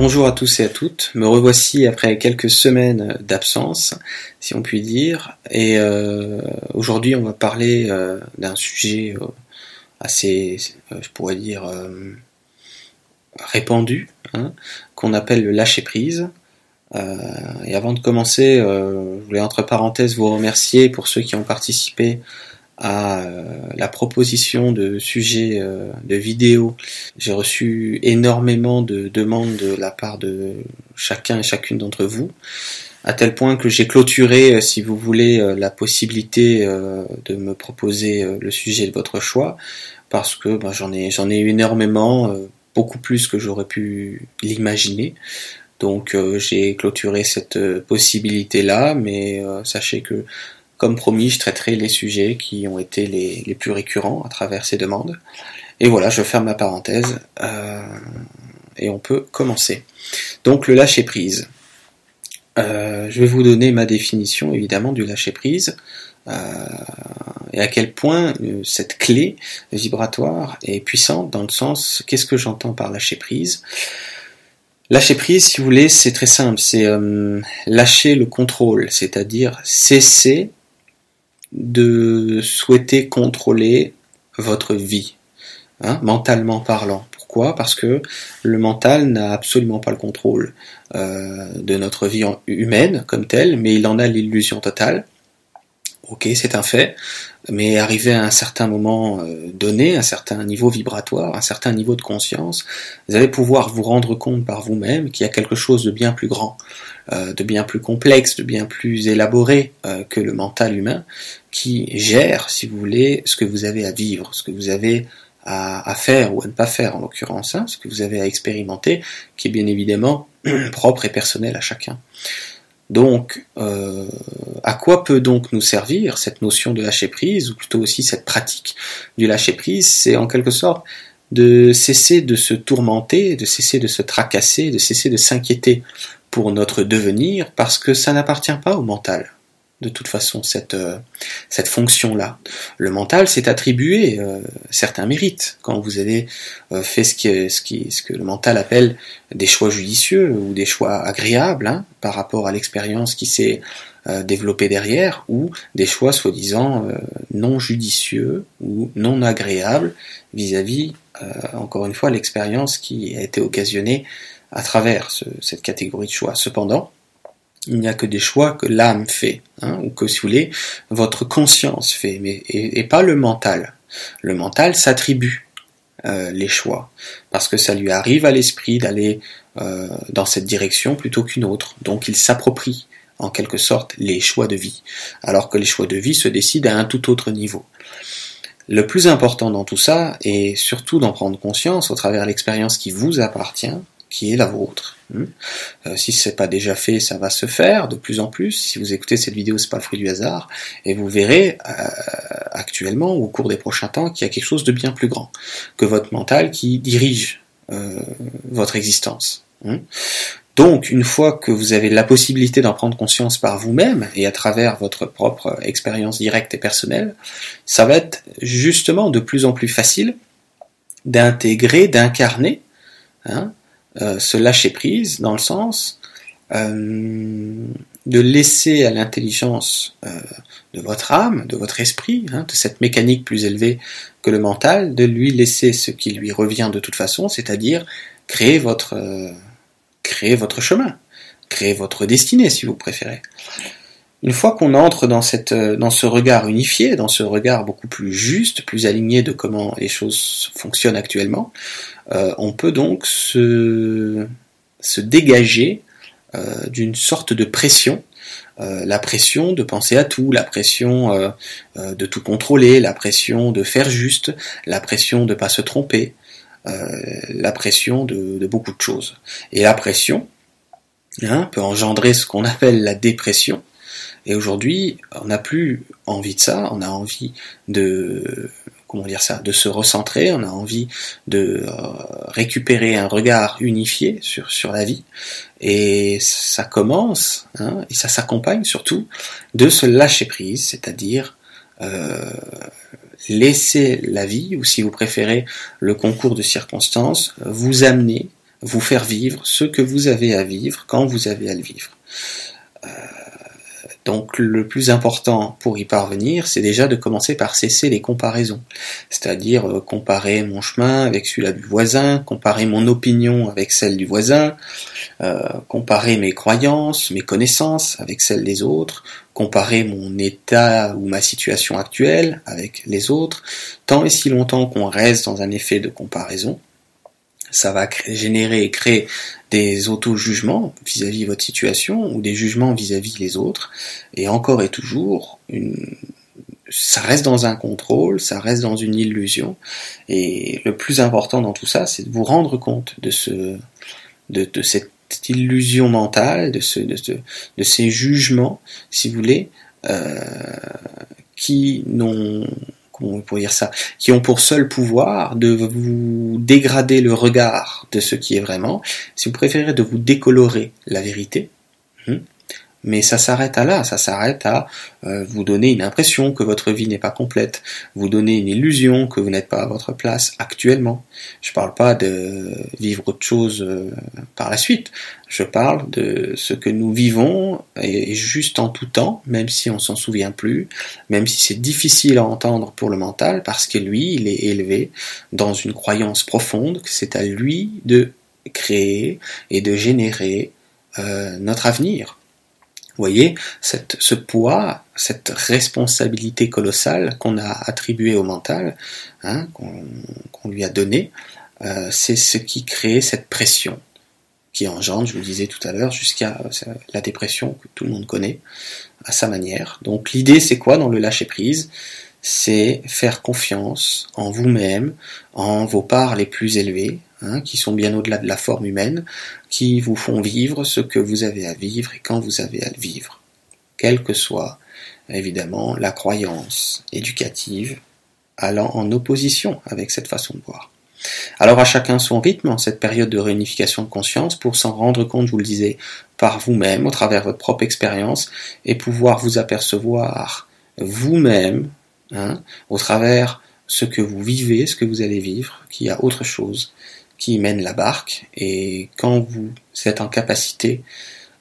bonjour à tous et à toutes, me revoici après quelques semaines d'absence, si on peut dire, et euh, aujourd'hui on va parler euh, d'un sujet euh, assez, je pourrais dire, répandu, hein, qu'on appelle le lâcher prise. et avant de commencer, je voulais entre parenthèses vous remercier pour ceux qui ont participé à euh, la proposition de sujets euh, de vidéos. J'ai reçu énormément de demandes de la part de chacun et chacune d'entre vous, à tel point que j'ai clôturé, euh, si vous voulez, la possibilité de me proposer le sujet de votre choix, parce que ben, j'en ai j'en ai eu énormément, beaucoup plus que j'aurais pu l'imaginer. Donc j'ai clôturé cette possibilité là, mais sachez que comme promis, je traiterai les sujets qui ont été les, plus récurrents à travers ces demandes. Et voilà, je ferme ma parenthèse euh, et on peut commencer. Donc le lâcher prise. Euh, je vais vous donner ma définition évidemment du lâcher prise euh, et à quel point cette clé vibratoire est puissante dans le sens qu'est-ce que j'entends par lâcher prise. Lâcher prise, si vous voulez, c'est très simple, c'est lâcher le contrôle, c'est-à-dire cesser de souhaiter contrôler votre vie, hein, mentalement parlant. Pourquoi? Parce que le mental n'a absolument pas le contrôle euh, de notre vie humaine comme telle, mais il en a l'illusion totale. Ok, c'est un fait, mais arrivé à un certain moment euh, donné, un certain niveau vibratoire, un certain niveau de conscience, vous allez pouvoir vous rendre compte par vous-même qu'il y a quelque chose de bien plus grand, euh, de bien plus complexe, de bien plus élaboré euh, que le mental humain, qui gère, si vous voulez, ce que vous avez à vivre, ce que vous avez à, faire ou à ne pas faire en l'occurrence, hein, ce que vous avez à expérimenter, qui est bien évidemment propre et personnel à chacun. Donc, euh, à quoi peut donc nous servir cette notion de lâcher prise, ou plutôt aussi cette pratique du lâcher prise? C'est en quelque sorte de cesser de se tourmenter, de cesser de se tracasser, de cesser de s'inquiéter pour notre devenir, parce que ça n'appartient pas au mental de toute façon cette, euh, cette fonction-là. Le mental s'est attribué euh, certains mérites quand vous avez euh, fait ce, qui, ce, qui, ce que le mental appelle des choix judicieux ou des choix agréables hein, par rapport à l'expérience qui s'est développée derrière ou des choix soi-disant non judicieux ou non agréables vis-à-vis, encore une fois, l'expérience qui a été occasionnée à travers cette catégorie de choix. Cependant, il n'y a que des choix que l'âme fait, hein, ou que si vous voulez, votre conscience fait, mais et, pas le mental. Le mental s'attribue euh, les choix, parce que ça lui arrive à l'esprit d'aller euh, dans cette direction plutôt qu'une autre. Donc il s'approprie en quelque sorte les choix de vie, alors que les choix de vie se décident à un tout autre niveau. Le plus important dans tout ça, est surtout d'en prendre conscience au travers de l'expérience qui vous appartient, qui est la vôtre. Hmm. Euh, si ce n'est pas déjà fait, ça va se faire de plus en plus. Si vous écoutez cette vidéo, c'est pas le fruit du hasard, et vous verrez euh, actuellement ou au cours des prochains temps qu'il y a quelque chose de bien plus grand que votre mental qui dirige euh, votre existence. Hmm. Donc, une fois que vous avez la possibilité d'en prendre conscience par vous-même et à travers votre propre expérience directe et personnelle, ça va être justement de plus en plus facile d'intégrer, d'incarner hein, se lâcher prise dans le sens euh, de laisser à l'intelligence euh, de votre âme, de votre esprit, hein, de cette mécanique plus élevée que le mental, de lui laisser ce qui lui revient de toute façon, c'est-à-dire créer votre créer votre chemin, créer votre destinée si vous préférez. Une fois qu'on entre dans, cette, dans ce regard unifié, dans ce regard beaucoup plus juste, plus aligné de comment les choses fonctionnent actuellement, euh, on peut donc se, dégager euh, d'une sorte de pression euh, la pression de penser à tout, la pression de tout contrôler, la pression de faire juste, la pression de ne pas se tromper, la pression de, beaucoup de choses. Et la pression hein, peut engendrer ce qu'on appelle la dépression. Et aujourd'hui, on n'a plus envie de ça, on a envie de comment dire ça, de se recentrer, on a envie de euh, récupérer un regard unifié sur, sur la vie, et ça commence, hein, et ça s'accompagne surtout de se lâcher prise, c'est-à-dire euh, laisser la vie, ou si vous préférez le concours de circonstances, vous amener vous faire vivre ce que vous avez à vivre quand vous avez à le vivre. Euh, donc le plus important pour y parvenir, c'est déjà de commencer par cesser les comparaisons. C'est-à-dire euh, comparer mon chemin avec celui du voisin, comparer mon opinion avec celle du voisin, euh, comparer mes croyances, mes connaissances avec celles des autres, comparer mon état ou ma situation actuelle avec les autres, tant et si longtemps qu'on reste dans un effet de comparaison, ça va générer et créer des auto-jugements vis-à-vis votre situation ou des jugements vis-à-vis les autres. Et encore et toujours, une... ça reste dans un contrôle, ça reste dans une illusion. Et le plus important dans tout ça, c'est de vous rendre compte de, ce, de, de cette illusion mentale, de, ce, de, de, ces jugements, si vous voulez, euh, qui n'ont pour dire ça, qui ont pour seul pouvoir de vous dégrader le regard de ce qui est vraiment, si vous préférez de vous décolorer la vérité, hmm, mais ça s'arrête à là, ça s'arrête à euh, vous donner une impression que votre vie n'est pas complète, vous donner une illusion que vous n'êtes pas à votre place actuellement. Je ne parle pas de vivre autre chose euh, par la suite, je parle de ce que nous vivons et juste en tout temps, même si on s'en souvient plus, même si c'est difficile à entendre pour le mental, parce que lui, il est élevé dans une croyance profonde que c'est à lui de créer et de générer euh, notre avenir voyez, ce poids, cette responsabilité colossale qu'on a attribuée au mental, hein, qu'on lui a donné, euh, c'est ce qui crée cette pression qui engendre, je vous le disais tout à l'heure, jusqu'à euh, la dépression que tout le monde connaît à sa manière. Donc l'idée c'est quoi dans le lâcher prise? C'est faire confiance en vous-même, en vos parts les plus élevées, Hein, qui sont bien au-delà de la forme humaine, qui vous font vivre ce que vous avez à vivre et quand vous avez à le vivre, quelle que soit évidemment la croyance éducative allant en opposition avec cette façon de voir. Alors à chacun son rythme cette période de réunification de conscience pour s'en rendre compte, je vous le disais, par vous-même, au travers de votre propre expérience, et pouvoir vous apercevoir vous-même, hein, au travers ce que vous vivez, ce que vous allez vivre, qu'il y a autre chose qui mène la barque. Et quand vous êtes en capacité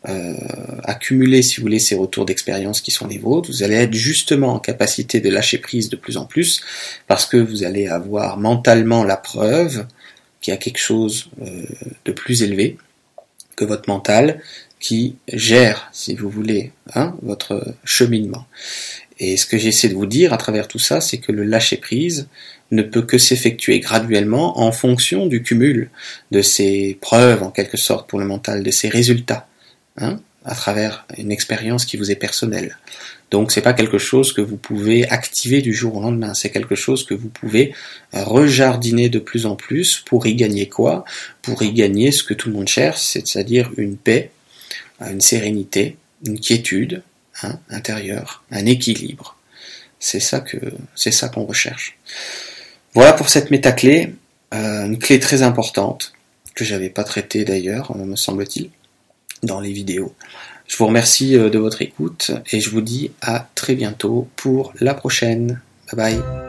euh, à cumuler, si vous voulez, ces retours d'expérience qui sont les vôtres, vous allez être justement en capacité de lâcher prise de plus en plus, parce que vous allez avoir mentalement la preuve qu'il y a quelque chose euh, de plus élevé que votre mental qui gère, si vous voulez, hein, votre cheminement. Et ce que j'essaie de vous dire à travers tout ça, c'est que le lâcher prise, ne peut que s'effectuer graduellement en fonction du cumul de ces preuves, en quelque sorte, pour le mental, de ces résultats, hein, à travers une expérience qui vous est personnelle. Donc c'est pas quelque chose que vous pouvez activer du jour au lendemain, c'est quelque chose que vous pouvez rejardiner de plus en plus pour y gagner quoi? Pour y gagner ce que tout le monde cherche, c'est-à-dire une paix, une sérénité, une quiétude hein, intérieure, un équilibre. C'est ça que c'est ça qu'on recherche. Voilà pour cette métaclé, euh, une clé très importante que j'avais pas traitée d'ailleurs, euh, me semble-t-il, dans les vidéos. Je vous remercie euh, de votre écoute et je vous dis à très bientôt pour la prochaine. Bye bye.